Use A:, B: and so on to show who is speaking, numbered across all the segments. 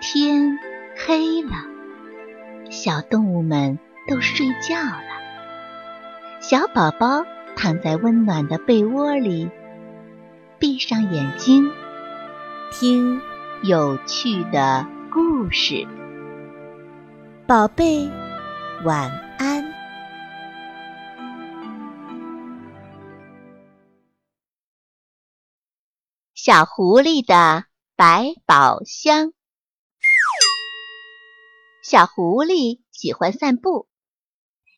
A: 天黑了，小动物们都睡觉了。小宝宝躺在温暖的被窝里，闭上眼睛，听有趣的故事。宝贝，晚安。小狐狸的百宝箱。小狐狸喜欢散步。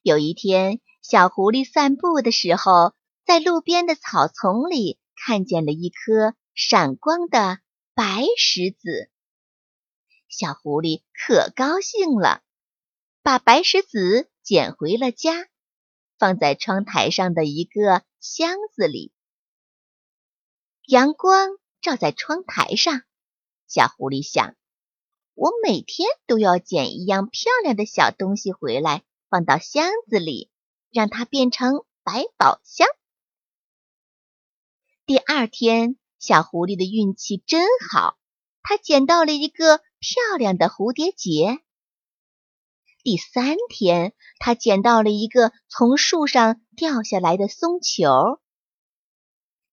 A: 有一天，小狐狸散步的时候，在路边的草丛里看见了一颗闪光的白石子。小狐狸可高兴了，把白石子捡回了家，放在窗台上的一个箱子里。阳光照在窗台上，小狐狸想。我每天都要捡一样漂亮的小东西回来，放到箱子里，让它变成百宝箱。第二天，小狐狸的运气真好，它捡到了一个漂亮的蝴蝶结。第三天，它捡到了一个从树上掉下来的松球。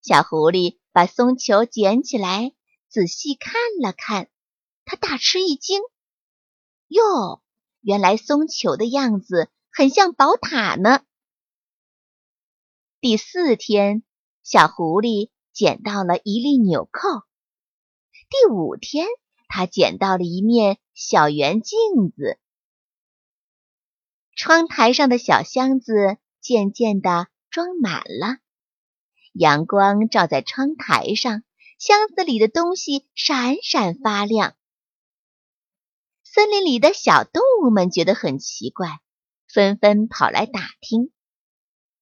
A: 小狐狸把松球捡起来，仔细看了看。他大吃一惊，哟，原来松球的样子很像宝塔呢。第四天，小狐狸捡到了一粒纽扣。第五天，他捡到了一面小圆镜子。窗台上的小箱子渐渐地装满了，阳光照在窗台上，箱子里的东西闪闪发亮。森林里的小动物们觉得很奇怪，纷纷跑来打听：“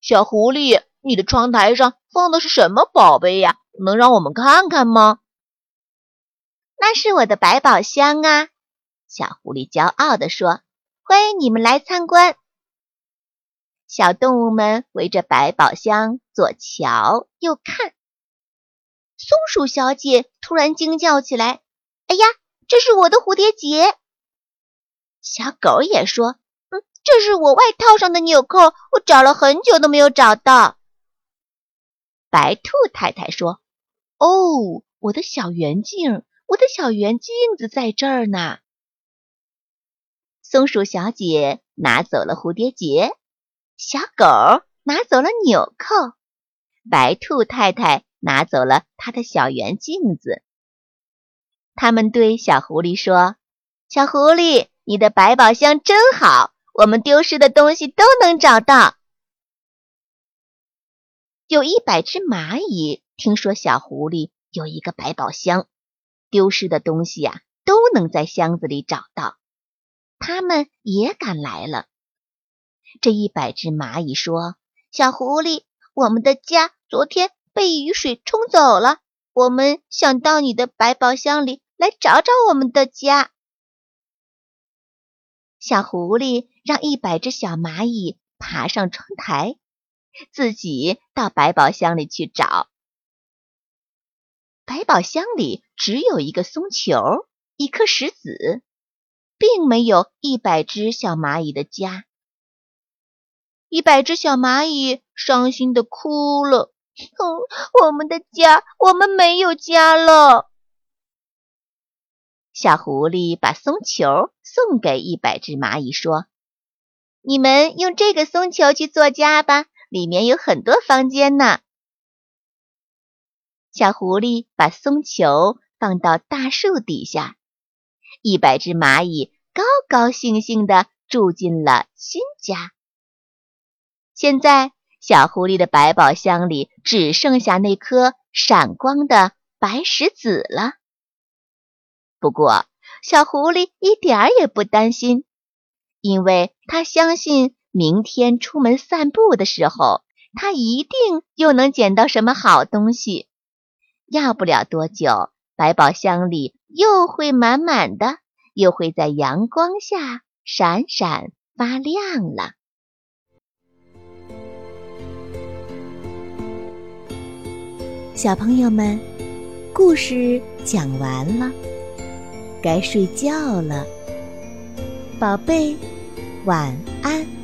B: 小狐狸，你的窗台上放的是什么宝贝呀？能让我们看看吗？”“
A: 那是我的百宝箱啊！”小狐狸骄傲地说，“欢迎你们来参观。”小动物们围着百宝箱左瞧右看。松鼠小姐突然惊叫起来：“哎呀，这是我的蝴蝶结！”小狗也说：“嗯，这是我外套上的纽扣，我找了很久都没有找到。”白兔太太说：“哦，我的小圆镜，我的小圆镜子在这儿呢。”松鼠小姐拿走了蝴蝶结，小狗拿走了纽扣，白兔太太拿走了她的小圆镜子。他们对小狐狸说：“小狐狸。”你的百宝箱真好，我们丢失的东西都能找到。有一百只蚂蚁听说小狐狸有一个百宝箱，丢失的东西呀都能在箱子里找到，他们也赶来了。这一百只蚂蚁说：“小狐狸，我们的家昨天被雨水冲走了，我们想到你的百宝箱里来找找我们的家。”小狐狸让一百只小蚂蚁爬上窗台，自己到百宝箱里去找。百宝箱里只有一个松球，一颗石子，并没有一百只小蚂蚁的家。一百只小蚂蚁伤心的哭了：“ 哼，我们的家，我们没有家了。”小狐狸把松球送给一百只蚂蚁，说：“你们用这个松球去做家吧，里面有很多房间呢。”小狐狸把松球放到大树底下，一百只蚂蚁高高兴兴地住进了新家。现在，小狐狸的百宝箱里只剩下那颗闪光的白石子了。不过，小狐狸一点儿也不担心，因为他相信明天出门散步的时候，他一定又能捡到什么好东西。要不了多久，百宝箱里又会满满的，又会在阳光下闪闪发亮了。小朋友们，故事讲完了。
C: 该睡觉了，宝贝，晚安。